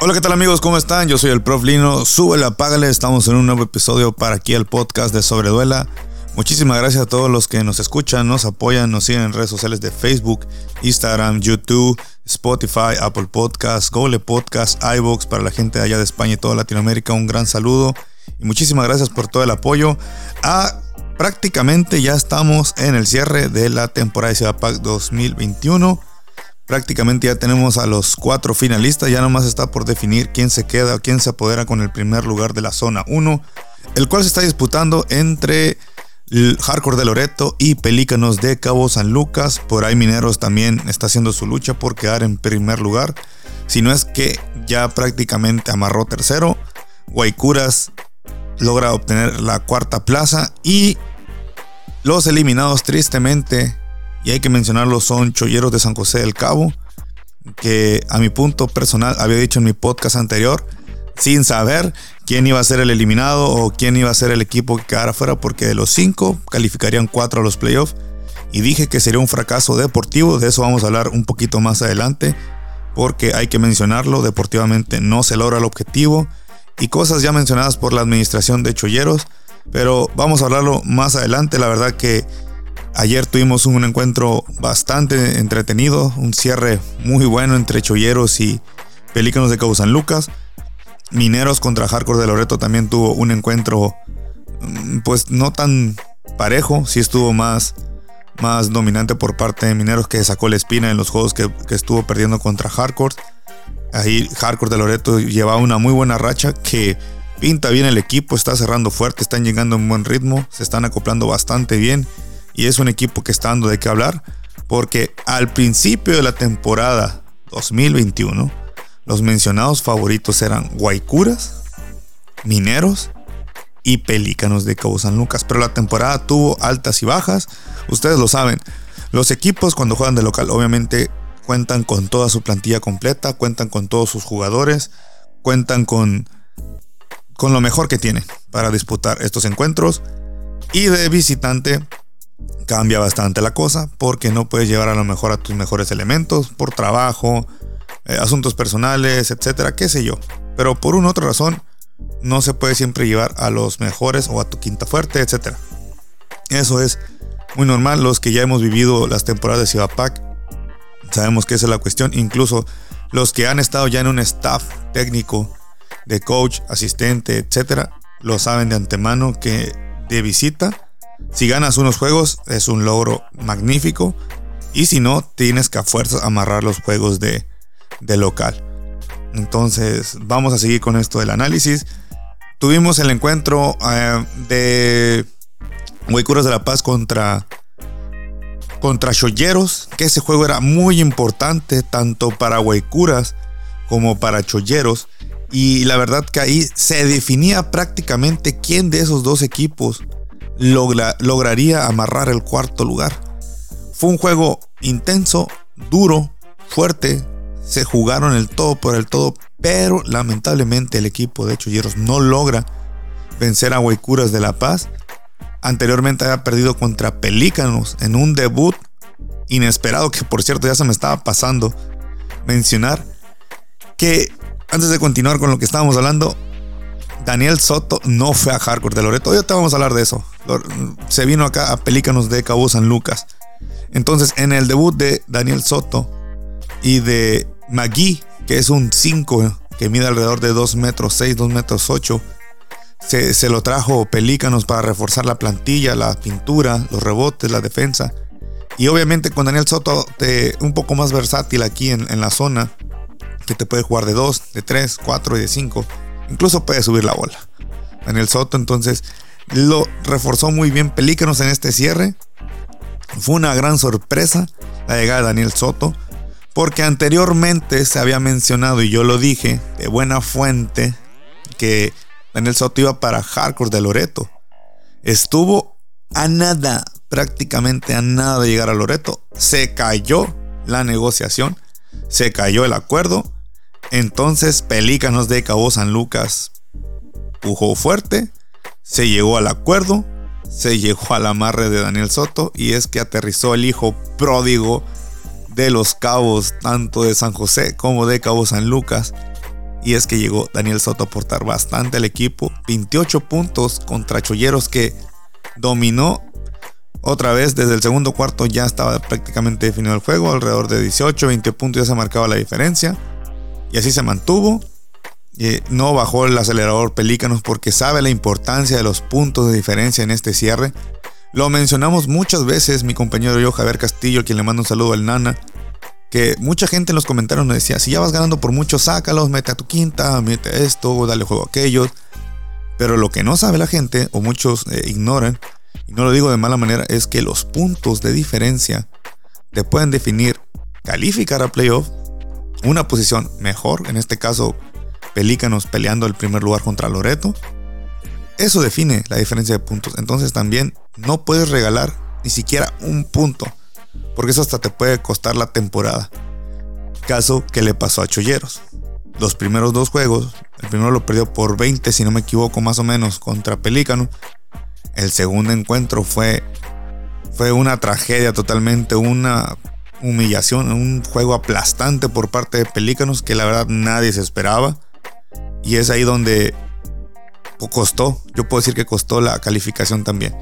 Hola, ¿qué tal amigos? ¿Cómo están? Yo soy el Prof Lino. Súbele, apágale. Estamos en un nuevo episodio para aquí el podcast de Sobreduela. Muchísimas gracias a todos los que nos escuchan, nos apoyan, nos siguen en redes sociales de Facebook, Instagram, YouTube, Spotify, Apple Podcasts, Google Podcasts, iVoox para la gente allá de España y toda Latinoamérica. Un gran saludo y muchísimas gracias por todo el apoyo. Ah, prácticamente ya estamos en el cierre de la temporada de Ciudad Pack 2021. Prácticamente ya tenemos a los cuatro finalistas, ya nomás está por definir quién se queda o quién se apodera con el primer lugar de la zona 1, el cual se está disputando entre Hardcore de Loreto y Pelícanos de Cabo San Lucas. Por ahí Mineros también está haciendo su lucha por quedar en primer lugar. Si no es que ya prácticamente amarró tercero. Guaycuras logra obtener la cuarta plaza y los eliminados tristemente y hay que mencionarlo, son Cholleros de San José del Cabo, que a mi punto personal había dicho en mi podcast anterior, sin saber quién iba a ser el eliminado o quién iba a ser el equipo que quedara fuera, porque de los cinco calificarían cuatro a los playoffs. Y dije que sería un fracaso deportivo, de eso vamos a hablar un poquito más adelante, porque hay que mencionarlo, deportivamente no se logra el objetivo y cosas ya mencionadas por la administración de Cholleros, pero vamos a hablarlo más adelante, la verdad que Ayer tuvimos un encuentro bastante entretenido, un cierre muy bueno entre Cholleros y Pelícanos de Cabo San Lucas. Mineros contra Hardcore de Loreto también tuvo un encuentro mm, pues no tan parejo, sí estuvo más, más dominante por parte de Mineros que sacó la espina en los juegos que, que estuvo perdiendo contra Hardcore. Ahí Hardcore de Loreto llevaba una muy buena racha que pinta bien el equipo, está cerrando fuerte, están llegando en buen ritmo, se están acoplando bastante bien y es un equipo que está dando de qué hablar porque al principio de la temporada 2021 los mencionados favoritos eran Guaycuras, Mineros y Pelícanos de Cabo San Lucas, pero la temporada tuvo altas y bajas, ustedes lo saben. Los equipos cuando juegan de local obviamente cuentan con toda su plantilla completa, cuentan con todos sus jugadores, cuentan con con lo mejor que tienen para disputar estos encuentros y de visitante cambia bastante la cosa porque no puedes llevar a lo mejor a tus mejores elementos por trabajo, eh, asuntos personales, etcétera, qué sé yo. Pero por una otra razón, no se puede siempre llevar a los mejores o a tu quinta fuerte, etcétera. Eso es muy normal. Los que ya hemos vivido las temporadas de Ciudad Pack, sabemos que esa es la cuestión. Incluso los que han estado ya en un staff técnico de coach, asistente, etcétera, lo saben de antemano que de visita si ganas unos juegos es un logro magnífico y si no tienes que a fuerzas amarrar los juegos de, local. Entonces vamos a seguir con esto del análisis. Tuvimos el encuentro eh, de Huaycuras de la Paz contra contra Cholleros, que ese juego era muy importante tanto para Huaycuras como para Cholleros. Y la verdad que ahí se definía prácticamente quién de esos dos equipos lograría amarrar el cuarto lugar. Fue un juego intenso, duro, fuerte. Se jugaron el todo por el todo, pero lamentablemente el equipo de Cholleros no logra vencer a Huaycuras de La Paz. Anteriormente había perdido contra Pelícanos en un debut inesperado que por cierto ya se me estaba pasando mencionar que antes de continuar con lo que estábamos hablando, Daniel Soto no fue a Hardcore de Loreto. Hoy te vamos a hablar de eso. Se vino acá a Pelícanos de Cabo San Lucas. Entonces, en el debut de Daniel Soto y de Magui, que es un 5 que mide alrededor de 2 metros 6, 2 metros 8, se, lo trajo Pelícanos para reforzar la plantilla, la pintura, los rebotes, la defensa. Y obviamente con Daniel Soto un poco más versátil aquí en, en la zona, que te puede jugar de 2, de 3, 4 y de 5 Incluso puede subir la bola. Daniel Soto entonces lo reforzó muy bien Pelícanos en este cierre. Fue una gran sorpresa la llegada de Daniel Soto. Porque anteriormente se había mencionado, y yo lo dije de buena fuente, que Daniel Soto iba para Hardcore de Loreto. Estuvo a nada, prácticamente a nada de llegar a Loreto. Se cayó la negociación, se cayó el acuerdo entonces Pelícanos de Cabo San Lucas pujó fuerte, se llegó al acuerdo, se llegó al amarre de Daniel Soto y es que aterrizó el hijo pródigo de los cabos, tanto de San José como de Cabo San Lucas. Y es que llegó Daniel Soto a aportar bastante al equipo. 28 puntos contra Cholleros que dominó otra vez desde el segundo cuarto. Ya estaba prácticamente definido el juego. Alrededor de 18, 20 puntos ya se marcaba la diferencia. Y así se mantuvo. Eh, no bajó el acelerador Pelícanos porque sabe la importancia de los puntos de diferencia en este cierre. Lo mencionamos muchas veces, mi compañero yo, Javier Castillo, quien le manda un saludo al Nana, que mucha gente en los comentarios nos decía, si ya vas ganando por mucho, sácalos, mete a tu quinta, mete esto, dale juego a aquellos. Pero lo que no sabe la gente, o muchos eh, ignoran, y no lo digo de mala manera, es que los puntos de diferencia te pueden definir calificar a playoff, una posición mejor, en este caso Pelícanos peleando el primer lugar contra Loreto. Eso define la diferencia de puntos. Entonces también no puedes regalar ni siquiera un punto, porque eso hasta te puede costar la temporada. Caso que le pasó a Cholleros. Los primeros dos juegos, el primero lo perdió por 20, si no me equivoco, más o menos, contra Pelícano. El segundo encuentro fue, fue una tragedia totalmente, una humillación, un juego aplastante por parte de Pelícanos que la verdad nadie se esperaba. Y es ahí donde costó, yo puedo decir que costó la calificación también.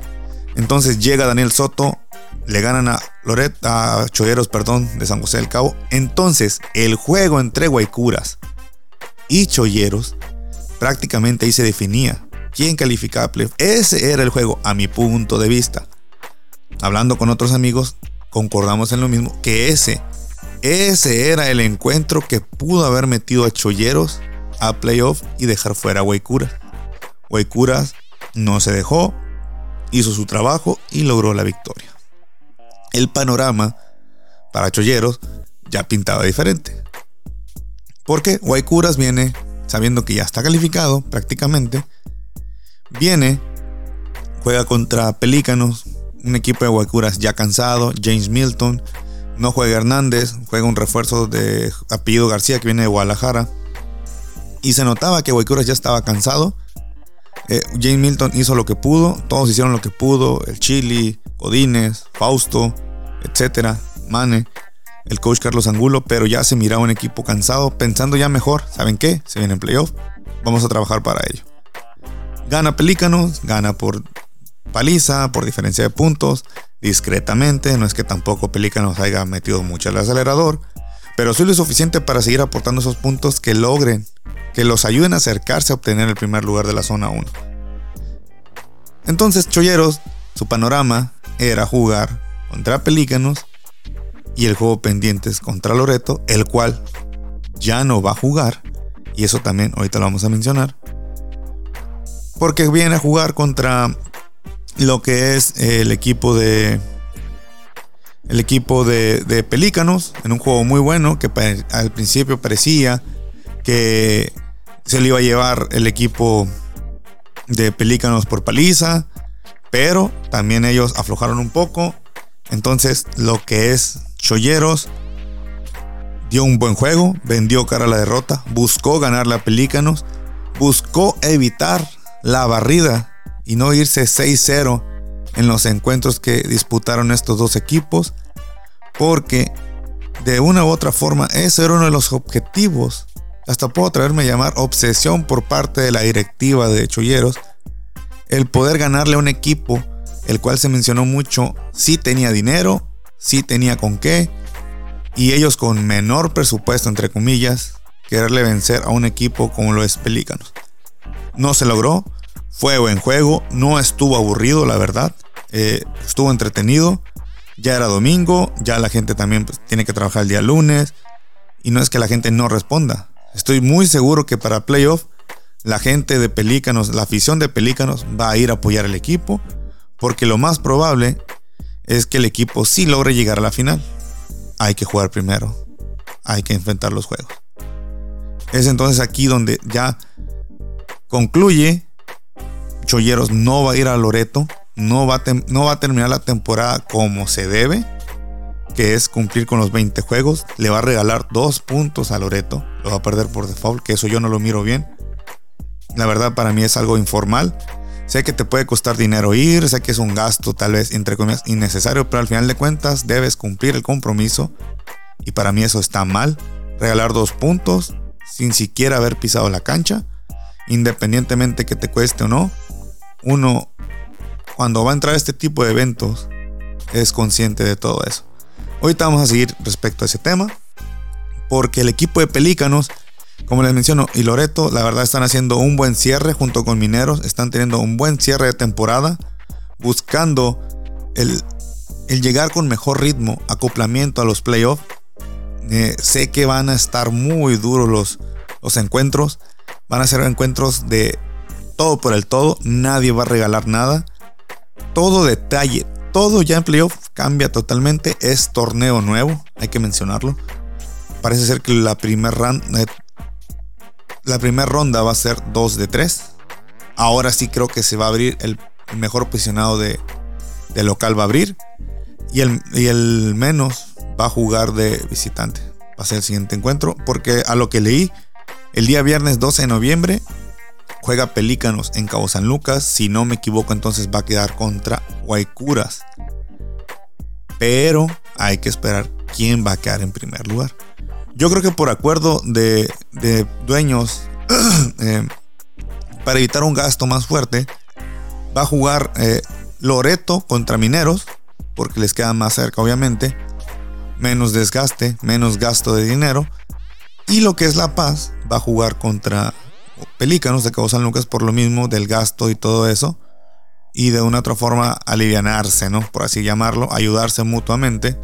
Entonces llega Daniel Soto, le ganan a Loret, a Cholleros, perdón, de San José del Cabo. Entonces, el juego entre Guaycuras y Cholleros prácticamente ahí se definía quién calificaba. Ese era el juego, a mi punto de vista. Hablando con otros amigos, concordamos en lo mismo, que ese, ese era el encuentro que pudo haber metido a Cholleros a playoff y dejar fuera a Guaycuras. Guaycuras no se dejó, hizo su trabajo y logró la victoria. El panorama para Cholleros ya pintaba diferente. Porque Guaycuras viene sabiendo que ya está calificado prácticamente. Viene, juega contra Pelícanos, un equipo de Guaycuras ya cansado, James Milton, no juega Hernández, juega un refuerzo de apellido García que viene de Guadalajara. Y se notaba que Guaycuras ya estaba cansado eh, James Milton hizo lo que pudo, todos hicieron lo que pudo, el Chili, Godínez, Fausto, etcétera, Mane, el coach Carlos Angulo, pero ya se miraba un equipo cansado, pensando ya mejor, ¿saben qué? Se viene en playoff, vamos a trabajar para ello. Gana Pelícanos, gana por paliza, por diferencia de puntos, discretamente, no es que tampoco Pelícanos haya metido mucho el acelerador, pero soy lo suficiente para seguir aportando esos puntos que logren que los ayuden a acercarse a obtener el primer lugar de la zona 1. Entonces Cholleros, su panorama era jugar contra Pelícanos y el juego pendientes contra Loreto, el cual ya no va a jugar, y eso también ahorita lo vamos a mencionar, porque viene a jugar contra lo que es el equipo de el equipo de, Pelícanos en un juego muy bueno que al principio parecía que se le iba a llevar el equipo de Pelícanos por paliza, pero también ellos aflojaron un poco. Entonces, lo que es Cholleros dio un buen juego, vendió cara a la derrota, buscó ganar la Pelícanos, buscó evitar la barrida y no irse 6-0 en los encuentros que disputaron estos dos equipos, porque de una u otra forma ese era uno de los objetivos hasta puedo traerme a llamar obsesión por parte de la directiva de Cholleros, el poder ganarle a un equipo, el cual se mencionó mucho, sí tenía dinero, sí tenía con qué, y ellos con menor presupuesto, entre comillas, quererle vencer a un equipo como lo es Pelícanos. No se logró, fue buen juego, no estuvo aburrido, la verdad, eh, estuvo entretenido, ya era domingo, ya la gente también pues, tiene que trabajar el día lunes, y no es que la gente no responda, Estoy muy seguro que para playoff la gente de Pelícanos, la afición de Pelícanos va a ir a apoyar al equipo porque lo más probable es que el equipo sí logre llegar a la final. Hay que jugar primero, hay que enfrentar los juegos. Es entonces aquí donde ya concluye. Cholleros no va a ir a Loreto, no va a, no va a terminar la temporada como se debe que es cumplir con los 20 juegos. Le va a regalar dos puntos a Loreto. Lo va a perder por default, que eso yo no lo miro bien. La verdad para mí es algo informal. Sé que te puede costar dinero ir, sé que es un gasto tal vez entre comillas innecesario, pero al final de cuentas debes cumplir el compromiso. Y para mí eso está mal. Regalar dos puntos sin siquiera haber pisado la cancha, independientemente que te cueste o no. Uno, cuando va a entrar a este tipo de eventos, es consciente de todo eso. Ahorita vamos a seguir respecto a ese tema, porque el equipo de Pelícanos, como les menciono, y Loreto, la verdad están haciendo un buen cierre junto con Mineros, están teniendo un buen cierre de temporada, buscando el, llegar con mejor ritmo, acoplamiento a los playoffs. Eh, sé que van a estar muy duros los, los encuentros, van a ser encuentros de todo por el todo, nadie va a regalar nada. Todo detalle, todo ya en playoff cambia totalmente. Es torneo nuevo, hay que mencionarlo. Parece ser que la primera eh, la primera ronda va a ser 2 de 3. Ahora sí creo que se va a abrir el, mejor posicionado de, local va a abrir. Y el, y el menos va a jugar de visitante. Va a ser el siguiente encuentro. Porque a lo que leí, el día viernes 12 de noviembre juega Pelícanos en Cabo San Lucas. Si no me equivoco, entonces va a quedar contra Guaycuras. Pero hay que esperar quién va a quedar en primer lugar. Yo creo que por acuerdo de, dueños, eh, para evitar un gasto más fuerte, va a jugar eh, Loreto contra Mineros, porque les queda más cerca, obviamente. Menos desgaste, menos gasto de dinero. Y lo que es La Paz va a jugar contra Pelícanos de Cabo San Lucas por lo mismo del gasto y todo eso. Y de una otra forma alivianarse, ¿no? Por así llamarlo, ayudarse mutuamente.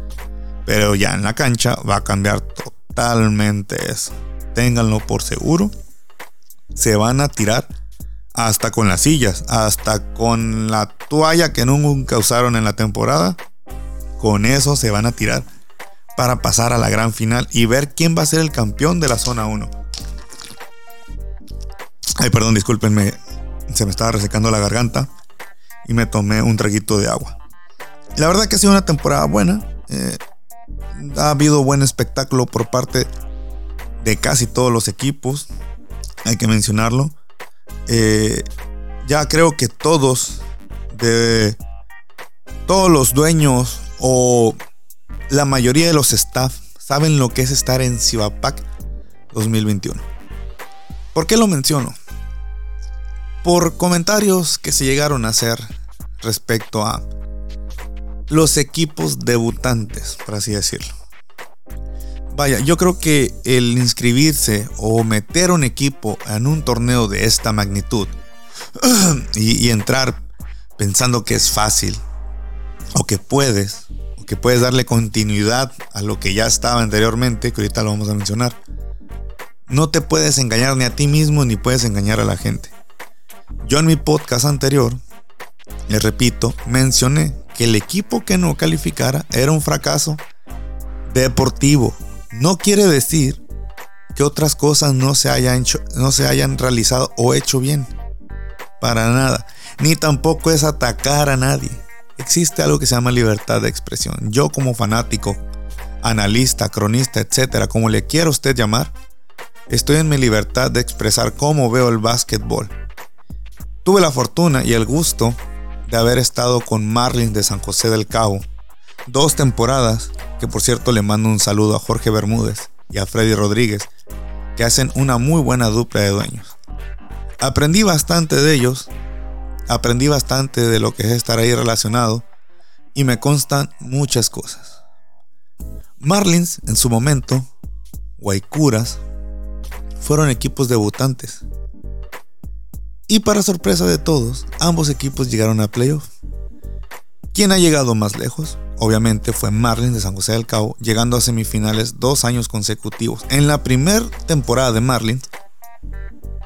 Pero ya en la cancha va a cambiar totalmente eso. Ténganlo por seguro. Se van a tirar hasta con las sillas, hasta con la toalla que nunca usaron en la temporada. Con eso se van a tirar para pasar a la gran final y ver quién va a ser el campeón de la zona 1. Ay, perdón, discúlpenme. Se me estaba resecando la garganta y me tomé un traguito de agua. La verdad que ha sido una temporada buena. Eh, ha habido buen espectáculo por parte de casi todos los equipos. Hay que mencionarlo. Eh, ya creo que todos de todos los dueños o la mayoría de los staff saben lo que es estar en Cibapac 2021. ¿Por qué lo menciono? Por comentarios que se llegaron a hacer respecto a los equipos debutantes, por así decirlo. Vaya, yo creo que el inscribirse o meter un equipo en un torneo de esta magnitud y, entrar pensando que es fácil o que puedes, o que puedes darle continuidad a lo que ya estaba anteriormente, que ahorita lo vamos a mencionar, no te puedes engañar ni a ti mismo ni puedes engañar a la gente. Yo en mi podcast anterior, les repito, mencioné que el equipo que no calificara era un fracaso deportivo. No quiere decir que otras cosas no se hayan, hecho, no se hayan realizado o hecho bien. Para nada. Ni tampoco es atacar a nadie. Existe algo que se llama libertad de expresión. Yo como fanático, analista, cronista, etcétera, como le quiera usted llamar, estoy en mi libertad de expresar cómo veo el básquetbol Tuve la fortuna y el gusto de haber estado con Marlins de San José del Cabo. Dos temporadas, que por cierto le mando un saludo a Jorge Bermúdez y a Freddy Rodríguez, que hacen una muy buena dupla de dueños. Aprendí bastante de ellos, aprendí bastante de lo que es estar ahí relacionado y me constan muchas cosas. Marlins en su momento, Guaycuras, fueron equipos debutantes y para sorpresa de todos, ambos equipos llegaron a playoff. ¿Quién ha llegado más lejos? Obviamente fue Marlins de San José del Cabo, llegando a semifinales dos años consecutivos. En la primera temporada de Marlins,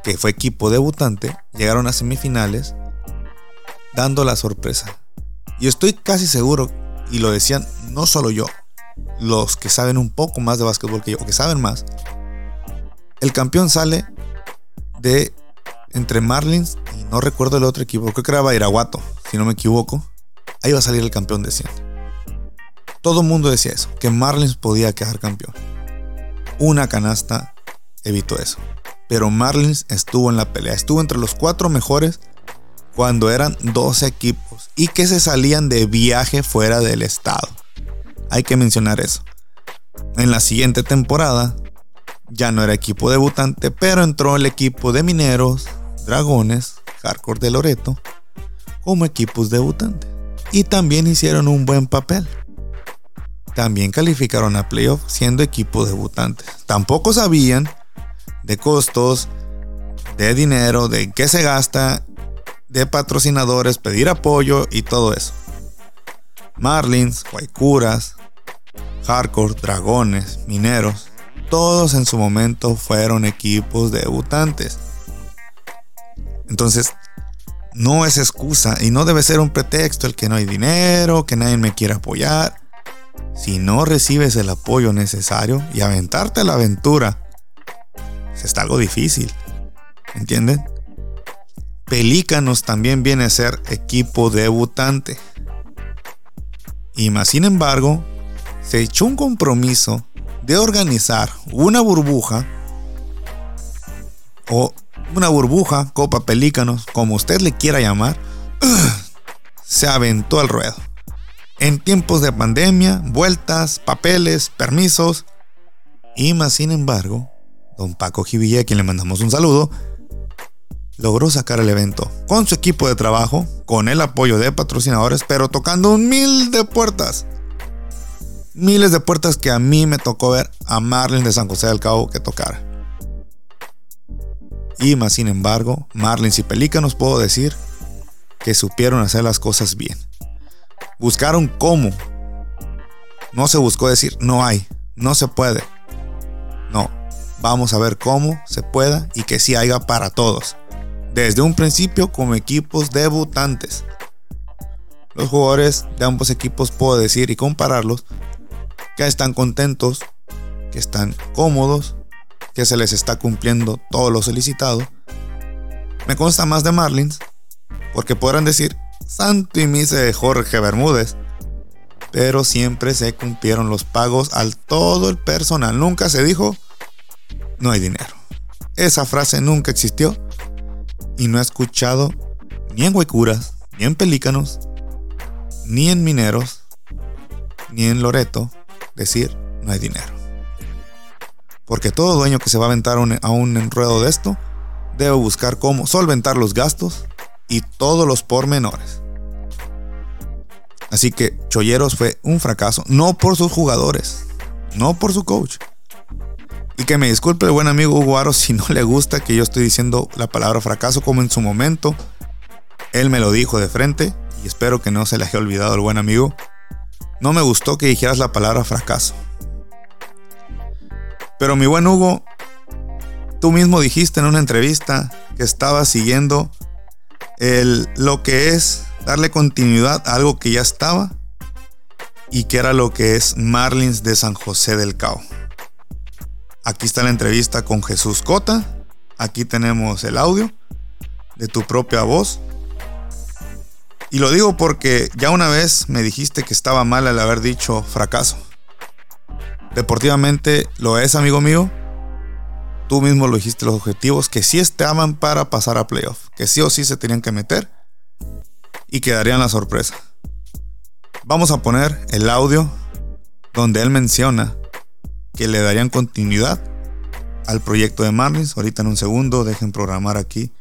que fue equipo debutante, llegaron a semifinales dando la sorpresa. Y estoy casi seguro, y lo decían no solo yo, los que saben un poco más de básquetbol que yo, o que saben más, el campeón sale de entre Marlins y no recuerdo el otro equipo, creo que era Bairaguato, si no me equivoco, ahí va a salir el campeón de 100. Todo el mundo decía eso, que Marlins podía quedar campeón. Una canasta evitó eso. Pero Marlins estuvo en la pelea, estuvo entre los cuatro mejores cuando eran 12 equipos y que se salían de viaje fuera del estado. Hay que mencionar eso. En la siguiente temporada ya no era equipo debutante, pero entró el equipo de Mineros, Dragones, Hardcore de Loreto como equipos debutantes. Y también hicieron un buen papel. También calificaron a playoff siendo equipo debutantes. Tampoco sabían de costos, de dinero, de qué se gasta, de patrocinadores, pedir apoyo y todo eso. Marlins, Guaycuras, Hardcore, Dragones, Mineros, todos en su momento fueron equipos debutantes. Entonces, no es excusa y no debe ser un pretexto el que no hay dinero, que nadie me quiere apoyar. Si no recibes el apoyo necesario y aventarte a la aventura, pues está algo difícil. ¿Entienden? Pelícanos también viene a ser equipo debutante. Y más sin embargo, se echó un compromiso de organizar una burbuja o una burbuja, Copa Pelícanos, como usted le quiera llamar, se aventó al ruedo. En tiempos de pandemia, vueltas, papeles, permisos, y más sin embargo, don Paco Jivilla, a quien le mandamos un saludo, logró sacar el evento con su equipo de trabajo, con el apoyo de patrocinadores, pero tocando un mil de puertas. Miles de puertas que a mí me tocó ver a Marlin de San José del Cabo que tocar. Y más sin embargo, Marlins y Pelícanos puedo decir que supieron hacer las cosas bien. Buscaron cómo. No se buscó decir no hay, no se puede. No, vamos a ver cómo se pueda y que sí haya para todos desde un principio como equipos debutantes. Los jugadores de ambos equipos puedo decir y compararlos que están contentos, que están cómodos, que se les está cumpliendo todo lo solicitado. Me consta más de Marlins, porque podrán decir santo y mise de Jorge Bermúdez, pero siempre se cumplieron los pagos al todo el personal. Nunca se dijo no hay dinero. Esa frase nunca existió y no he escuchado ni en Huecuras, ni en Pelícanos, ni en Mineros, ni en Loreto decir no hay dinero. Porque todo dueño que se va a aventar a un enredo de esto debe buscar cómo solventar los gastos y todos los pormenores. Así que Cholleros fue un fracaso, no por sus jugadores, no por su coach, y que me disculpe el buen amigo Hugo Aro si no le gusta que yo estoy diciendo la palabra fracaso como en su momento. Él me lo dijo de frente y espero que no se le haya olvidado al buen amigo. No me gustó que dijeras la palabra fracaso. Pero mi buen Hugo, tú mismo dijiste en una entrevista que estabas siguiendo el, lo que es darle continuidad a algo que ya estaba y que era lo que es Marlins de San José del Cao. Aquí está la entrevista con Jesús Cota. Aquí tenemos el audio de tu propia voz. Y lo digo porque ya una vez me dijiste que estaba mal al haber dicho fracaso. Deportivamente lo es, amigo mío. Tú mismo lo dijiste los objetivos que sí estaban para pasar a playoff, que sí o sí se tenían que meter y quedarían la sorpresa. Vamos a poner el audio donde él menciona que le darían continuidad al proyecto de Marlins. Ahorita en un segundo dejen programar aquí,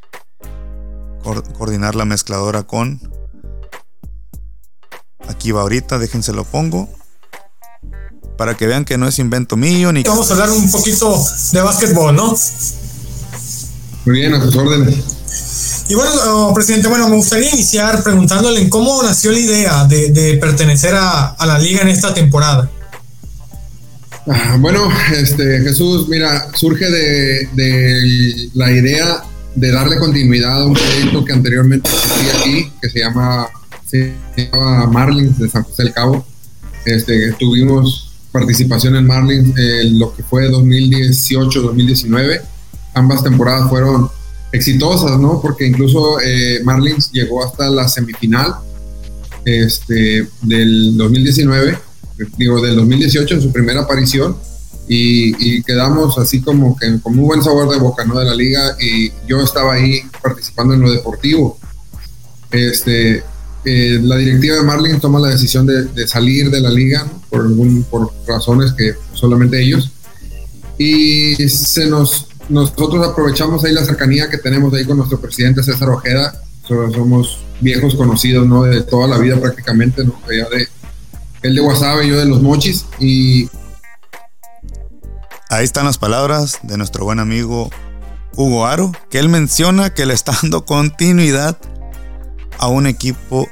coordinar la mezcladora con... Aquí va ahorita, déjense lo pongo. Para que vean que no es invento mío ni... Vamos a hablar un poquito de básquetbol, ¿no? Muy bien, a sus órdenes. Y bueno, oh, presidente, bueno, me gustaría iniciar preguntándole cómo nació la idea de, pertenecer a, a la liga en esta temporada. Ah, bueno, este, Jesús, mira, surge de, la idea de darle continuidad a un proyecto que anteriormente existía aquí, que se llama, se llama Marlins de San José del Cabo. Este, tuvimos participación en Marlins en lo que fue 2018-2019. Ambas temporadas fueron exitosas, ¿no? Porque incluso eh, Marlins llegó hasta la semifinal este, del 2019 digo, del 2018 en su primera aparición y, quedamos así como que con muy buen sabor de boca, ¿no? De la liga y yo estaba ahí participando en lo deportivo. Este, eh, la directiva de Marlins toma la decisión de, salir de la liga por, por razones que solamente ellos. Y se nos, nosotros aprovechamos ahí la cercanía que tenemos ahí con nuestro presidente César Ojeda. Somos viejos conocidos, ¿no? De toda la vida prácticamente, ¿no? De, él de yo de los Mochis. Y Ahí están las palabras de nuestro buen amigo Hugo Aro, que él menciona que le está dando continuidad a un equipo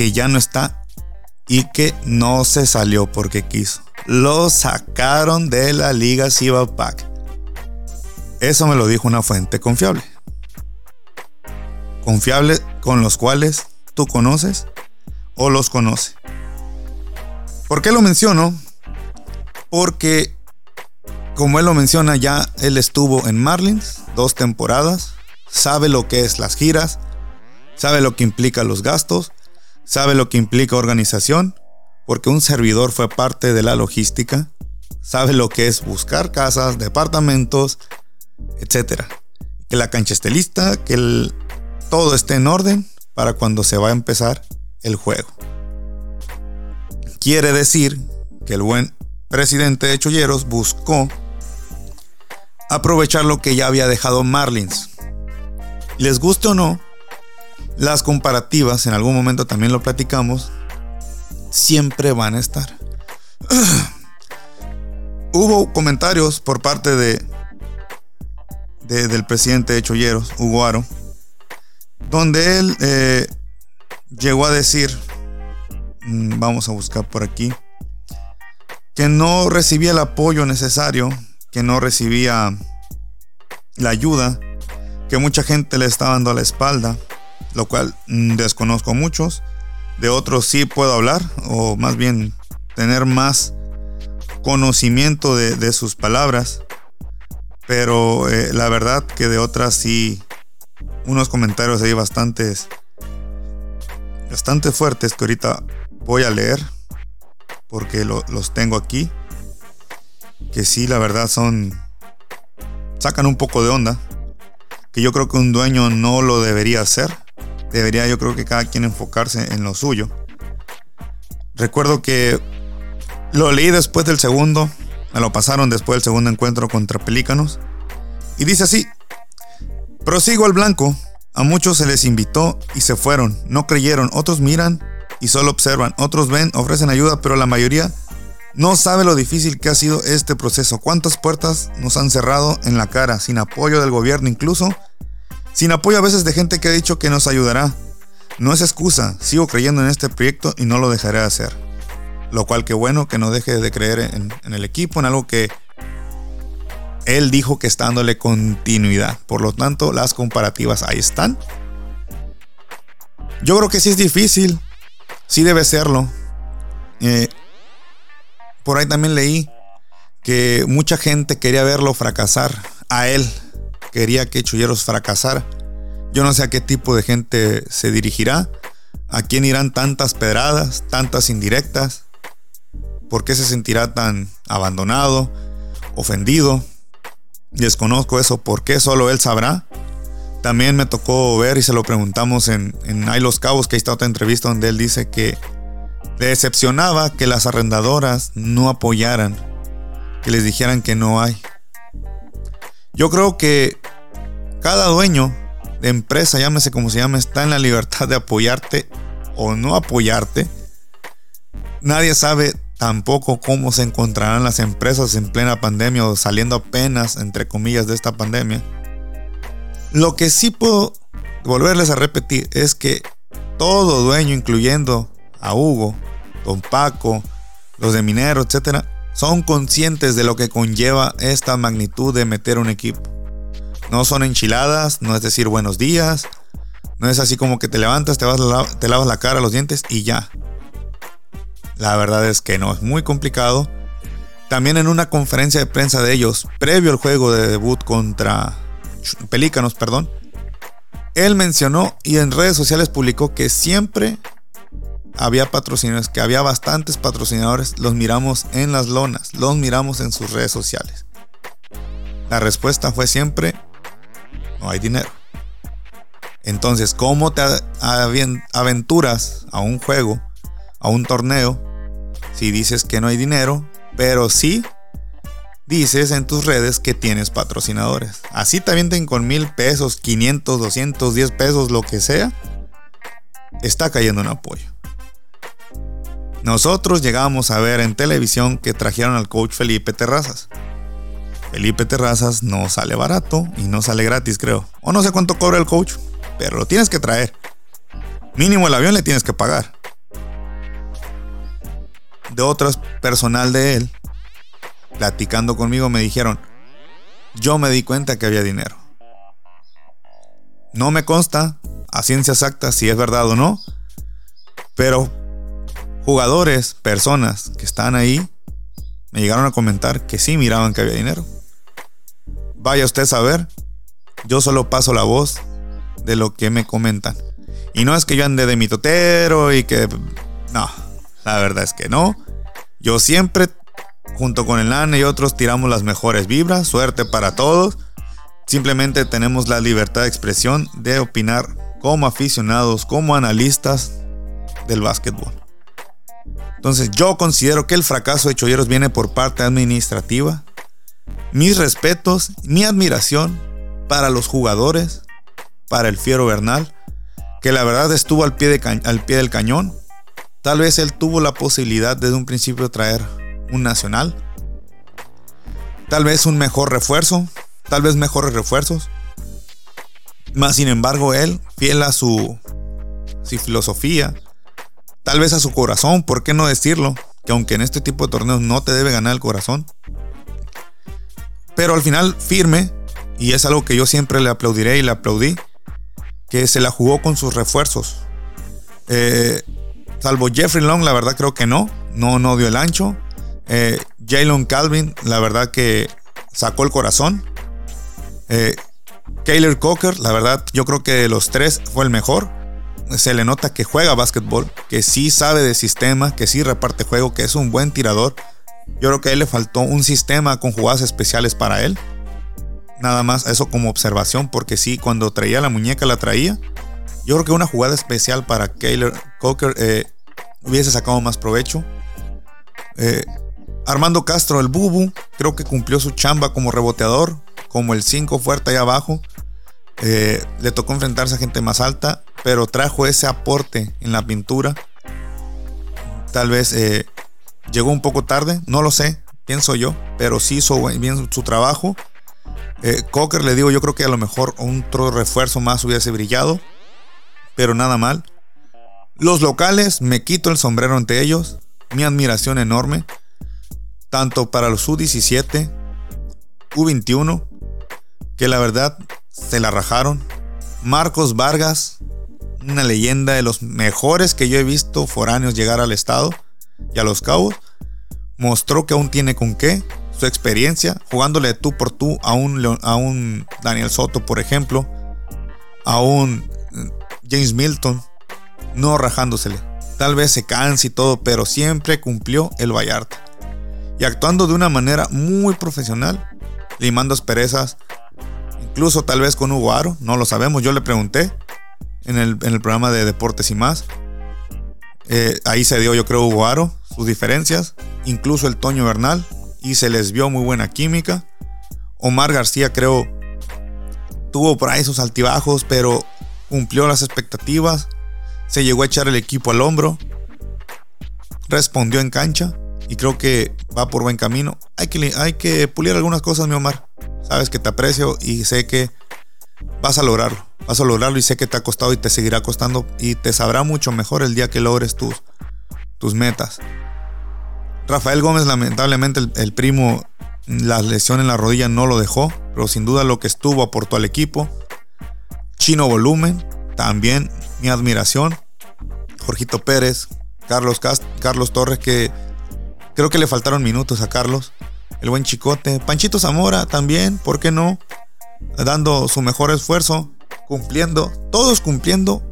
que ya no está y que no se salió porque quiso. Lo sacaron de la Liga Pack. Eso me lo dijo una fuente confiable. Confiable con los cuales tú conoces o los conoce. ¿Por qué lo menciono? Porque como él lo menciona, ya él estuvo en Marlins dos temporadas, sabe lo que es las giras, sabe lo que implica los gastos, sabe lo que implica organización, porque un servidor fue parte de la logística, sabe lo que es buscar casas, departamentos, etc. Que la cancha esté lista, que todo esté en orden para cuando se va a empezar el juego. Quiere decir que el buen presidente de Cholleros buscó aprovechar lo que ya había dejado Marlins. Les guste o no, las comparativas, en algún momento también lo platicamos, siempre van a estar. Hubo comentarios por parte de, del presidente de Cholleros, Hugo Aro, donde él eh, llegó a decir, mm, vamos a buscar por aquí, que no recibía el apoyo necesario que no recibía la ayuda, que mucha gente le estaba dando a la espalda, lo cual mm, desconozco muchos. De otros sí puedo hablar, o más bien tener más conocimiento de, sus palabras. Pero eh, la verdad que de otras sí, unos comentarios ahí bastantes, bastante fuertes que ahorita voy a leer, porque los tengo aquí que sí, la verdad son... sacan un poco de onda, que yo creo que un dueño no lo debería hacer. Debería yo creo que cada quien enfocarse en lo suyo. Recuerdo que lo leí después del segundo, me lo pasaron después del segundo encuentro contra Pelícanos. Y dice así, prosigo al blanco, a muchos se les invitó y se fueron, no creyeron, otros miran y solo observan, otros ven, ofrecen ayuda, pero la mayoría no sabe lo difícil que ha sido este proceso, cuántas puertas nos han cerrado en la cara, sin apoyo del gobierno incluso, sin apoyo a veces de gente que ha dicho que nos ayudará. No es excusa, sigo creyendo en este proyecto y no lo dejaré de hacer. Lo cual que bueno que no deje de creer en, el equipo, en algo que él dijo que está dándole continuidad. Por lo tanto, las comparativas ahí están. Yo creo que sí es difícil, sí debe serlo. Eh, por ahí también leí que mucha gente quería verlo fracasar. A él quería que Chulleros fracasara. Yo no sé a qué tipo de gente se dirigirá. ¿A quién irán tantas pedradas, tantas indirectas? ¿Por qué se sentirá tan abandonado, ofendido? Desconozco eso. ¿Por qué solo él sabrá? También me tocó ver y se lo preguntamos en, en Hay los Cabos, que ahí está otra entrevista donde él dice que le decepcionaba que las arrendadoras no apoyaran, que les dijeran que no hay. Yo creo que cada dueño de empresa, llámese como se llama, está en la libertad de apoyarte o no apoyarte. Nadie sabe tampoco cómo se encontrarán las empresas en plena pandemia o saliendo apenas, entre comillas, de esta pandemia. Lo que sí puedo volverles a repetir es que todo dueño, incluyendo a Hugo, Don Paco, los de Minero, etcétera, son conscientes de lo que conlleva esta magnitud de meter un equipo. No son enchiladas, no es decir buenos días, no es así como que te levantas, te, vas, te lavas la cara, los dientes y ya. La verdad es que no, es muy complicado. También en una conferencia de prensa de ellos, previo al juego de debut contra Pelícanos, perdón, él mencionó y en redes sociales publicó que siempre había patrocinadores, que había bastantes patrocinadores, los miramos en las lonas, los miramos en sus redes sociales. La respuesta fue siempre, no hay dinero. Entonces, ¿cómo te aventuras a un juego, a un torneo, si dices que no hay dinero, pero sí dices en tus redes que tienes patrocinadores. Así te avienten con mil pesos, 500, 200, 10 pesos, lo que sea. Está cayendo un apoyo. Nosotros llegamos a ver en televisión que trajeron al coach Felipe Terrazas. Felipe Terrazas no sale barato y no sale gratis, creo. O no sé cuánto cobra el coach, pero lo tienes que traer. Mínimo el avión le tienes que pagar. De otros personal de él, platicando conmigo, me dijeron, yo me di cuenta que había dinero. No me consta a ciencia exacta si es verdad o no, pero jugadores, personas que están ahí, me llegaron a comentar que sí miraban que había dinero. Vaya usted a saber, yo solo paso la voz de lo que me comentan. Y no es que yo ande de mitotero y que... No, la verdad es que no. Yo siempre, junto con el NAN y otros, tiramos las mejores vibras. Suerte para todos. Simplemente tenemos la libertad de expresión de opinar como aficionados, como analistas del básquetbol. Entonces yo considero que el fracaso de Cholleros viene por parte administrativa. Mis respetos, mi admiración para los jugadores, para el Fiero Bernal, que la verdad estuvo al pie, del cañón. Tal vez él tuvo la posibilidad desde un principio traer un nacional. Tal vez un mejor refuerzo. Tal vez mejores refuerzos. Más sin embargo, él, fiel a su, su filosofía, tal vez a su corazón, ¿por qué no decirlo? Que aunque en este tipo de torneos no te debe ganar el corazón. Pero al final firme, y es algo que yo siempre le aplaudiré y le aplaudí, que se la jugó con sus refuerzos. Eh, salvo Jeffrey Long, la verdad creo que no, no, no dio el ancho. Eh, Jalen Calvin, la verdad que sacó el corazón. Eh, Cocker, la verdad yo creo que de los tres fue el mejor. Se le nota que juega básquetbol, que sí sabe de sistema, que sí reparte juego, que es un buen tirador. Yo creo que a él le faltó un sistema con jugadas especiales para él. Nada más eso como observación, porque sí, cuando traía la muñeca la traía. Yo creo que una jugada especial para Kaylor Coker eh, hubiese sacado más provecho. Eh, Armando Castro, el Bubu, creo que cumplió su chamba como reboteador, como el 5 fuerte ahí abajo. Eh, le tocó enfrentarse a gente más alta, pero trajo ese aporte en la pintura. Tal vez llegó un poco tarde, no lo sé, pienso yo, pero sí hizo bien su trabajo. Eh, Cocker le digo, yo creo que a lo mejor otro refuerzo más hubiese brillado, pero nada mal. Los locales, me quito el sombrero ante ellos, mi admiración enorme, tanto para los U17, U21, que la verdad se la rajaron. Marcos Vargas, una leyenda de los mejores que yo he visto foráneos llegar al estado y a los cabos, mostró que aún tiene con qué su experiencia jugándole tú por tú a un, a un Daniel Soto, por ejemplo, a un eh, James Milton, no rajándosele. Tal vez se canse y todo, pero siempre cumplió el Vallarta. Y actuando de una manera muy profesional, limando asperezas, incluso tal vez con Hugo Aro, no lo sabemos. Yo le pregunté en el, programa de Deportes y más. Eh, ahí se dio, yo creo, Hugo Aro, sus diferencias, incluso el Toño Bernal, y se les vio muy buena química. Omar García creo tuvo por ahí sus altibajos, pero cumplió las expectativas. Se llegó a echar el equipo al hombro. Respondió en cancha y creo que va por buen camino. Hay que, hay que pulir algunas cosas, mi Omar. Sabes que te aprecio y sé que vas a lograrlo. Vas a lograrlo y sé que te ha costado y te seguirá costando y te sabrá mucho mejor el día que logres tus, tus metas. Rafael Gómez, lamentablemente, el, primo, la lesión en la rodilla no lo dejó, pero sin duda lo que estuvo aportó al equipo. Chino Volumen, también mi admiración. Jorgito Pérez, Carlos, Carlos Torres, que creo que le faltaron minutos a Carlos. El buen Chicote. Panchito Zamora también, ¿por qué no? Dando su mejor esfuerzo, cumpliendo, todos cumpliendo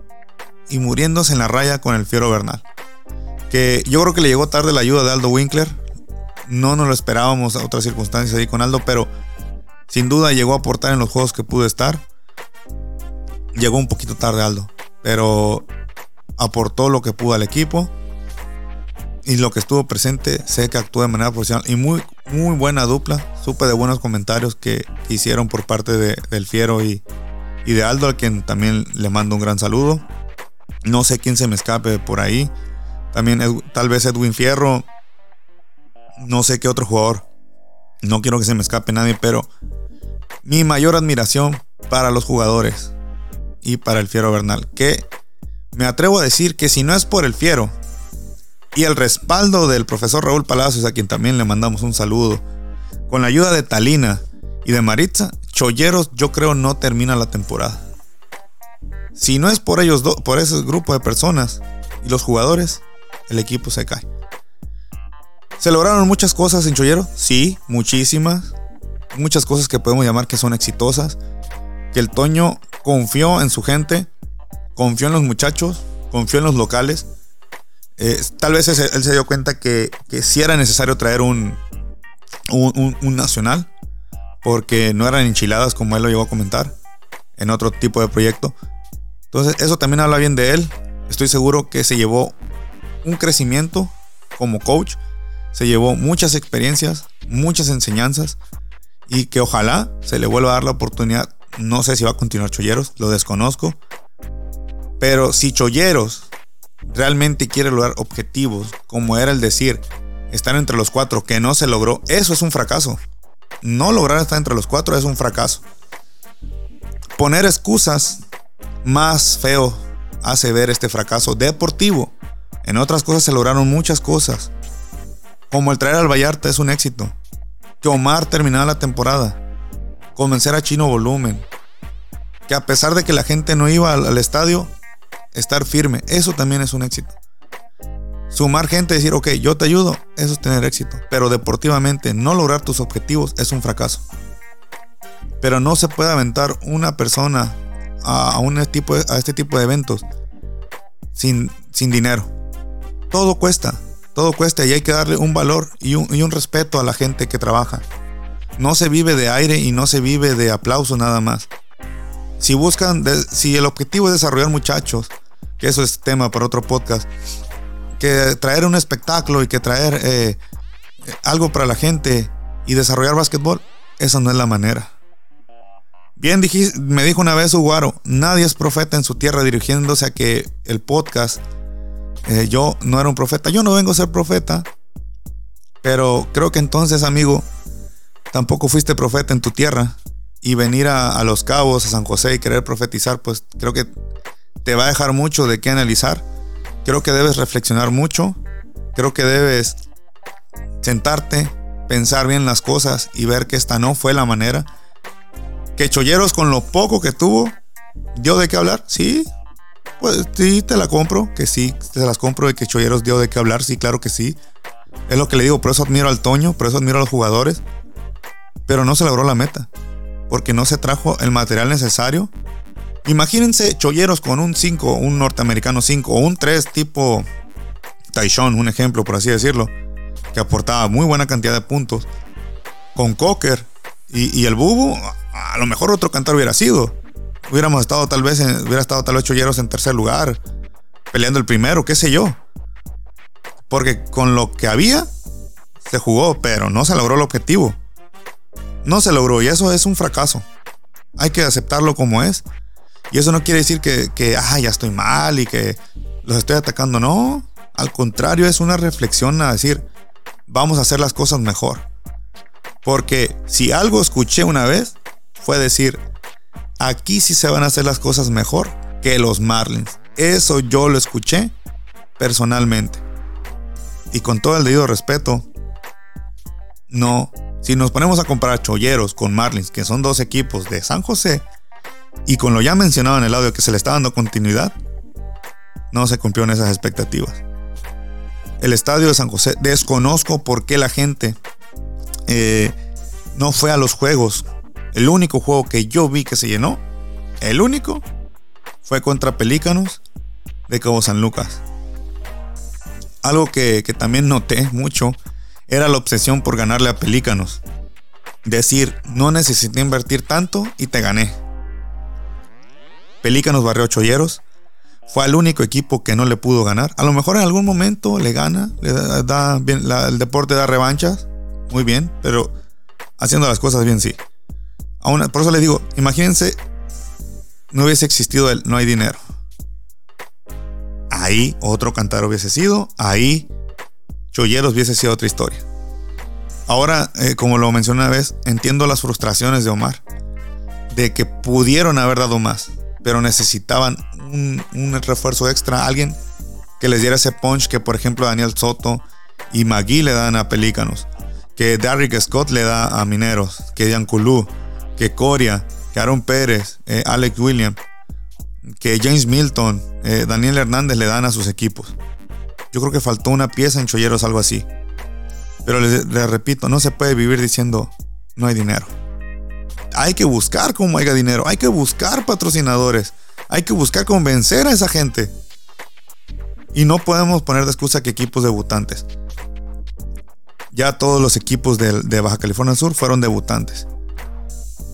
y muriéndose en la raya con el Fiero Bernal que yo creo que le llegó tarde la ayuda de Aldo Winkler. No nos lo esperábamos a otras circunstancias ahí con Aldo, pero sin duda llegó a aportar en los juegos que pudo estar. Llegó un poquito tarde Aldo, pero aportó lo que pudo al equipo. Y lo que estuvo presente, sé que actuó de manera profesional y muy, muy buena dupla. Supe de buenos comentarios que, hicieron por parte de, del Fiero y, y de Aldo, a quien también le mando un gran saludo. No sé quién se me escape por ahí. También tal vez Edwin Fierro. No sé qué otro jugador. No quiero que se me escape nadie, pero mi mayor admiración para los jugadores y para el Fiero Bernal. Que me atrevo a decir que si no es por el Fiero y el respaldo del profesor Raúl Palacios, a quien también le mandamos un saludo, con la ayuda de Talina y de Maritza, Cholleros yo creo no termina la temporada. Si no es por ellos dos, por ese grupo de personas y los jugadores, el equipo se cae. ¿Se lograron muchas cosas en Chollero? Sí, muchísimas. Muchas cosas que podemos llamar que son exitosas. Que el Toño confió en su gente, confió en los muchachos, confió en los locales. Eh, tal vez él se dio cuenta que, que sí era necesario traer un, un, un, nacional, porque no eran enchiladas como él lo llegó a comentar en otro tipo de proyecto. Entonces, eso también habla bien de él. Estoy seguro que se llevó un crecimiento como coach se llevó muchas experiencias, muchas enseñanzas y que ojalá se le vuelva a dar la oportunidad. No sé si va a continuar Cholleros, lo desconozco. Pero si Cholleros realmente quiere lograr objetivos, como era el decir, estar entre los cuatro, que no se logró, eso es un fracaso. No lograr estar entre los cuatro es un fracaso. Poner excusas más feo hace ver este fracaso deportivo. En otras cosas se lograron muchas cosas. Como el traer al Vallarta es un éxito. Que Omar terminara la temporada. Convencer a Chino Volumen. Que a pesar de que la gente no iba al, estadio, estar firme. Eso también es un éxito. Sumar gente y decir, ok, yo te ayudo, eso es tener éxito. Pero deportivamente, no lograr tus objetivos es un fracaso. Pero no se puede aventar una persona a, un tipo a este tipo de eventos sin, sin dinero. Todo cuesta. Todo cuesta y hay que darle un valor y un, respeto a la gente que trabaja. No se vive de aire y no se vive de aplauso nada más. Si buscan, si el objetivo es desarrollar muchachos, que eso es tema para otro podcast, que traer un espectáculo y que traer eh, algo para la gente y desarrollar básquetbol, esa no es la manera. Bien me dijo una vez Uguaro, nadie es profeta en su tierra dirigiéndose a que el podcast eh, yo no era un profeta. Yo no vengo a ser profeta. Pero creo que entonces, amigo, tampoco fuiste profeta en tu tierra. Y venir a, Los Cabos, a San José y querer profetizar, pues creo que te va a dejar mucho de qué analizar. Creo que debes reflexionar mucho. Creo que debes sentarte, pensar bien las cosas y ver que esta no fue la manera. Que Cholleros con lo poco que tuvo, dio de qué hablar, sí, pues sí, te la compro, que sí, te las compro de que Cholleros dio de qué hablar, sí, claro que sí. Es lo que le digo, por eso admiro al Toño, por eso admiro a los jugadores. Pero no se logró la meta, porque no se trajo el material necesario. Imagínense Cholleros con un 5, un norteamericano 5 o un 3 tipo Taishon, un ejemplo por así decirlo, que aportaba muy buena cantidad de puntos. Con Cocker y, el Bubu, a lo mejor otro cantar hubiera sido hubiéramos estado tal vez, hubiera estado tal vez Cholleros en tercer lugar, peleando el primero, qué sé yo. Porque con lo que había, se jugó, pero no se logró el objetivo. No se logró y eso es un fracaso. Hay que aceptarlo como es. Y eso no quiere decir que, ah, ya estoy mal y que los estoy atacando. No, al contrario, es una reflexión a decir, vamos a hacer las cosas mejor. Porque si algo escuché una vez, fue decir, aquí sí se van a hacer las cosas mejor que los Marlins. Eso yo lo escuché personalmente. Y con todo el debido respeto, no. Si nos ponemos a comparar Cholleros con Marlins, que son dos equipos de San José, y con lo ya mencionado en el audio que se le está dando continuidad, no se cumplieron esas expectativas. El estadio de San José, desconozco por qué la gente eh, no fue a los juegos el único juego que yo vi que se llenó, el único, fue contra Pelícanos de Cabo San Lucas. Algo que, también noté mucho era la obsesión por ganarle a Pelícanos. Decir, no necesité invertir tanto y te gané. Pelícanos barrió Cholleros. Fue el único equipo que no le pudo ganar. A lo mejor en algún momento le gana, el deporte da revanchas, muy bien, pero haciendo las cosas bien sí. Aún, por eso les digo, imagínense, no hubiese existido el no hay dinero. Ahí otro cantar hubiese sido, ahí Cholleros hubiese sido otra historia. Ahora, eh, como lo mencioné una vez, entiendo las frustraciones de Omar, de que pudieron haber dado más, pero necesitaban un, refuerzo extra, alguien que les diera ese punch que por ejemplo Daniel Soto y Magui le dan a Pelícanos, que Derrick Scott le da a Mineros, que Kulu, que Coria, que Aaron Pérez, eh, Alex William, que James Milton, eh, Daniel Hernández le dan a sus equipos. Yo creo que faltó una pieza en Cholleros, algo así. Pero les, repito, no se puede vivir diciendo no hay dinero. Hay que buscar cómo haya dinero, hay que buscar patrocinadores, hay que buscar convencer a esa gente. Y no podemos poner de excusa que equipos debutantes. Ya todos los equipos de, Baja California Sur fueron debutantes.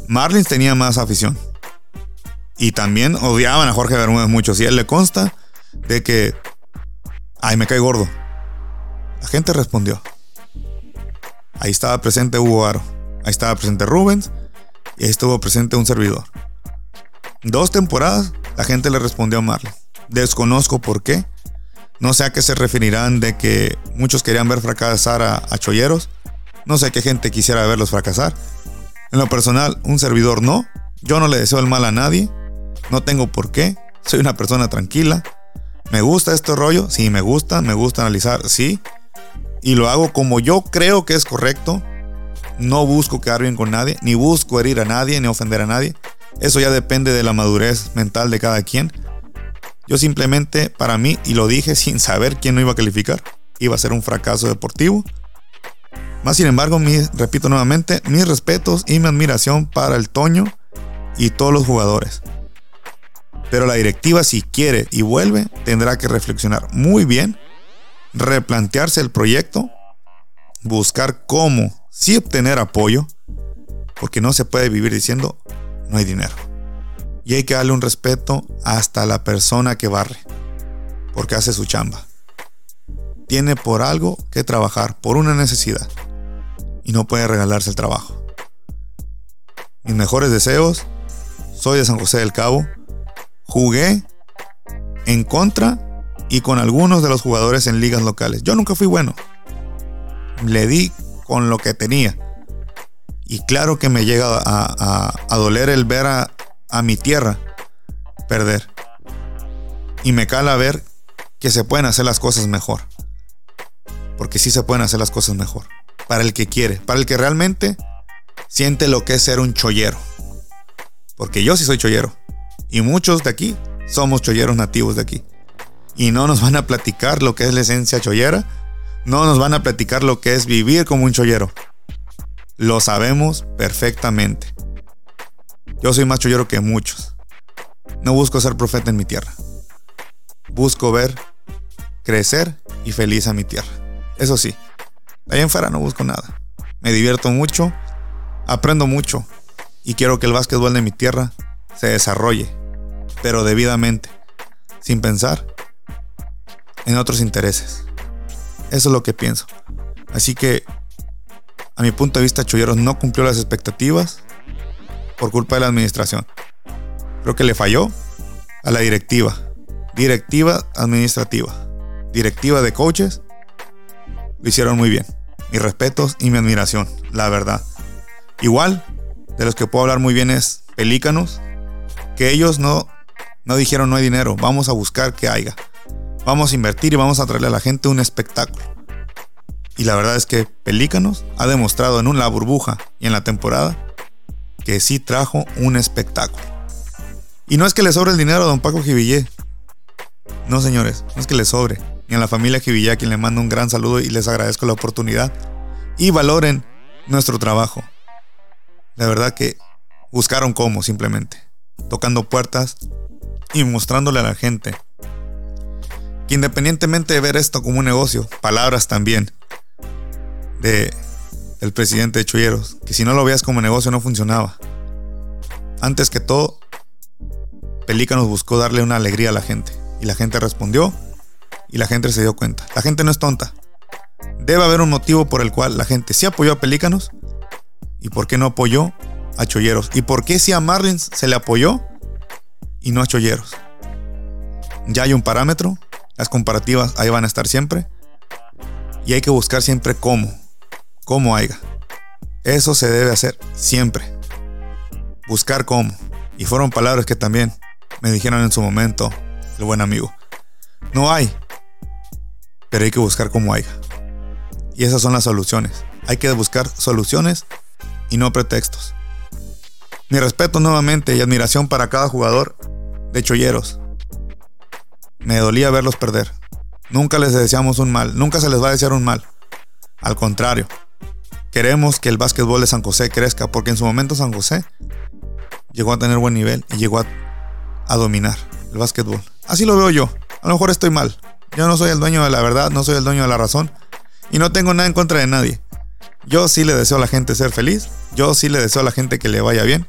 Marlins tenía más afición. Y también odiaban a Jorge Bermúdez mucho. Si él le consta de que, ay, me cae gordo. La gente respondió. Ahí estaba presente Hugo Aro. Ahí estaba presente Rubens. Y ahí estuvo presente un servidor. Dos temporadas, la gente le respondió a Marley. Desconozco por qué. No sé a qué se referirán de que muchos querían ver fracasar a, a Cholleros. No sé qué gente quisiera verlos fracasar. En lo personal, un servidor no. Yo no le deseo el mal a nadie. No tengo por qué. Soy una persona tranquila. ¿Me gusta este rollo? Sí, me gusta. Me gusta analizar, sí y lo hago como yo creo que es correcto. No busco quedar bien con nadie, ni busco herir a nadie, ni ofender a nadie. Eso ya depende de la madurez mental de cada quien. Yo simplemente, para mí, y lo dije sin saber quién no iba a calificar, iba a ser un fracaso deportivo. Más sin embargo, repito nuevamente, mis respetos y mi admiración para el Toño y todos los jugadores. Pero la directiva, si quiere y vuelve, tendrá que reflexionar muy bien replantearse el proyecto, buscar cómo sí obtener apoyo, porque no se puede vivir diciendo no hay dinero. Y hay que darle un respeto hasta la persona que barre, porque hace su chamba. Tiene por algo que trabajar, por una necesidad, y no puede regalarse el trabajo. Mis mejores deseos, soy de San José del Cabo, jugué en contra y con algunos de los jugadores en ligas locales. Yo nunca fui bueno. Le di con lo que tenía. Y claro que me llega a, doler el ver a, a mi tierra perder. Y me cala ver que se pueden hacer las cosas mejor. Porque sí se pueden hacer las cosas mejor. Para el que quiere, para el que realmente siente lo que es ser un chollero. Porque yo sí soy chollero. Y muchos de aquí somos cholleros nativos de aquí y no nos van a platicar lo que es la esencia chollera, no nos van a platicar lo que es vivir como un chollero. Lo sabemos perfectamente. Yo soy más chollero que muchos. No busco ser profeta en mi tierra. Busco ver, crecer y feliz a mi tierra. Eso sí, ahí en fuera no busco nada. Me divierto mucho, aprendo mucho y quiero que el básquetbol de mi tierra se desarrolle, pero debidamente, sin pensar en otros intereses. Eso es lo que pienso. Así que, a mi punto de vista, Cholleros no cumplió las expectativas por culpa de la administración. Creo que le falló a la directiva. Directiva administrativa. Directiva de coaches. Lo hicieron muy bien. Mis respetos y mi admiración, la verdad. Igual, de los que puedo hablar muy bien es Pelícanos, que ellos no, no dijeron no hay dinero, vamos a buscar que haya. Vamos a invertir y vamos a traerle a la gente un espectáculo. Y la verdad es que Pelícanos ha demostrado en una burbuja y en la temporada que sí trajo un espectáculo. Y no es que le sobre el dinero a don Paco Jivillé. No, señores, no es que le sobre. Ni a la familia Jivillé a quien le mando un gran saludo y les agradezco la oportunidad. Y valoren nuestro trabajo. La verdad que buscaron cómo simplemente. Tocando puertas y mostrándole a la gente que independientemente de ver esto como un negocio, palabras también de el presidente de Chuyeros, que si no lo veas como negocio no funcionaba. Antes que todo, Pelícanos buscó darle una alegría a la gente. Y la gente respondió y la gente se dio cuenta. La gente no es tonta. Debe haber un motivo por el cual la gente sí apoyó a Pelícanos y por qué no apoyó a Cholleros. Y por qué si a Marlins se le apoyó y no a Cholleros. Ya hay un parámetro, las comparativas ahí van a estar siempre. Y hay que buscar siempre cómo, cómo haya. Eso se debe hacer siempre. Buscar cómo. Y fueron palabras que también me dijeron en su momento el buen amigo. No hay, pero hay que buscar cómo haya. Y esas son las soluciones. Hay que buscar soluciones y no pretextos. Mi respeto nuevamente y admiración para cada jugador de Cholleros. Me dolía verlos perder. Nunca les deseamos un mal, nunca se les va a desear un mal. Al contrario, queremos que el básquetbol de San José crezca porque en su momento San José llegó a tener buen nivel y llegó a, dominar el básquetbol. Así lo veo yo. A lo mejor estoy mal. Yo no soy el dueño de la verdad, no soy el dueño de la razón y no tengo nada en contra de nadie. Yo sí le deseo a la gente ser feliz, yo sí le deseo a la gente que le vaya bien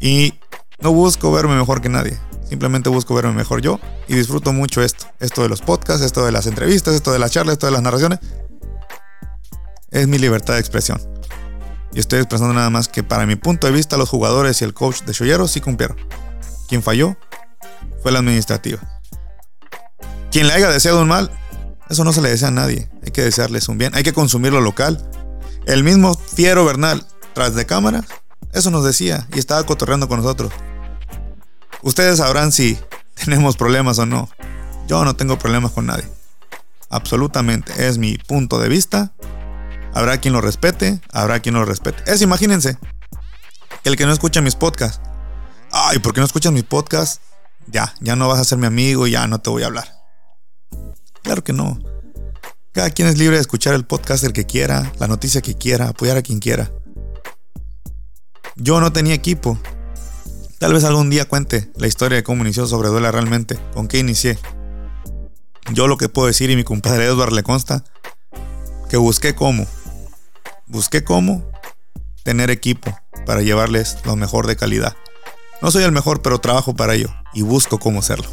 y no busco verme mejor que nadie. Simplemente busco verme mejor yo y disfruto mucho esto. Esto de los podcasts, esto de las entrevistas, esto de las charlas, esto de las narraciones. Es mi libertad de expresión. Y estoy expresando nada más que para mi punto de vista los jugadores y el coach de Shoyero sí cumplieron. Quien falló fue la administrativa. Quien le haya deseado un mal, eso no se le desea a nadie. Hay que desearles un bien. Hay que consumir lo local. El mismo Fiero Bernal, tras de cámara, eso nos decía y estaba cotorreando con nosotros. Ustedes sabrán si tenemos problemas o no. Yo no tengo problemas con nadie. Absolutamente. Es mi punto de vista. Habrá quien lo respete, habrá quien lo respete. Es, imagínense, el que no escucha mis podcasts. Ay, ¿por qué no escuchas mis podcasts? Ya, ya no vas a ser mi amigo, ya no te voy a hablar. Claro que no. Cada quien es libre de escuchar el podcast el que quiera, la noticia que quiera, apoyar a quien quiera. Yo no tenía equipo, Tal vez algún día cuente la historia de cómo inició sobre Duela realmente, con qué inicié. Yo lo que puedo decir y mi compadre Edward le consta, que busqué cómo. Busqué cómo tener equipo para llevarles lo mejor de calidad. No soy el mejor, pero trabajo para ello y busco cómo hacerlo.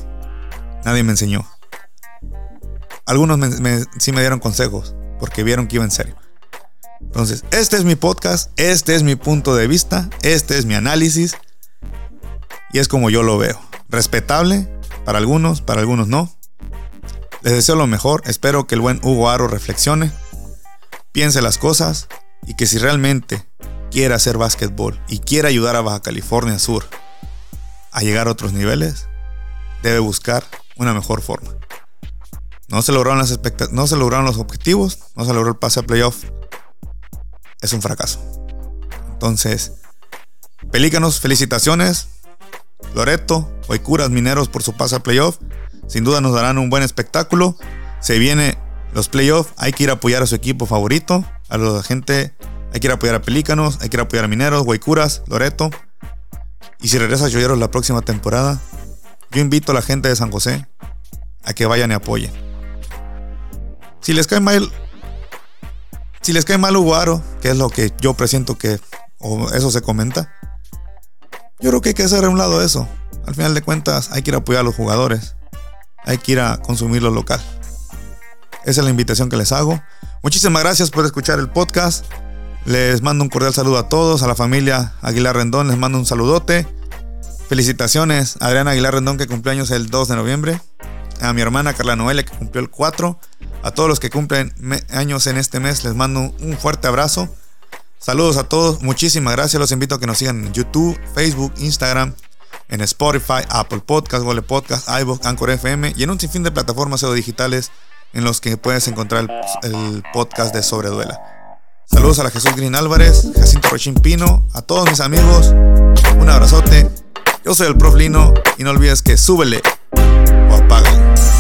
Nadie me enseñó. Algunos sí me dieron consejos porque vieron que iba en serio. Entonces, este es mi podcast, este es mi punto de vista, este es mi análisis y es como yo lo veo. Respetable para algunos, para algunos no. Les deseo lo mejor, espero que el buen Hugo Aro reflexione, piense las cosas y que si realmente quiere hacer básquetbol y quiere ayudar a Baja California Sur a llegar a otros niveles, debe buscar una mejor forma. No se lograron las no se lograron los objetivos, no se logró el pase a playoff. Es un fracaso. Entonces, Pelícanos, felicitaciones. Loreto, curas Mineros por su paso a playoff. Sin duda nos darán un buen espectáculo. Se viene los playoffs, hay que ir a apoyar a su equipo favorito. A la gente, hay que ir a apoyar a Pelícanos, hay que ir a apoyar a Mineros, Guaycuras, Loreto. Y si regresa Joyeros la próxima temporada, yo invito a la gente de San José a que vayan y apoyen. Si les cae mal, si les cae mal Uguaro, que es lo que yo presiento que, o eso se comenta, yo creo que hay que hacer a un lado eso. Al final de cuentas, hay que ir a apoyar a los jugadores. Hay que ir a consumir lo local. Esa es la invitación que les hago. Muchísimas gracias por escuchar el podcast. Les mando un cordial saludo a todos, a la familia Aguilar Rendón, les mando un saludote. Felicitaciones a Adriana Aguilar Rendón que cumpleaños el 2 de noviembre. A mi hermana Carla Noelia que cumplió el 4. A todos los que cumplen años en este mes les mando un fuerte abrazo. Saludos a todos, muchísimas gracias. Los invito a que nos sigan en YouTube, Facebook, Instagram, en Spotify, Apple Podcast, Google Podcast, iVoox, Anchor FM y en un sinfín de plataformas o digitales en los que puedes encontrar el, podcast de Sobreduela. Saludos a la Jesús Green Álvarez, Jacinto Rochín Pino, a todos mis amigos, un abrazote. Yo soy el Prof Lino y no olvides que súbele o apágale.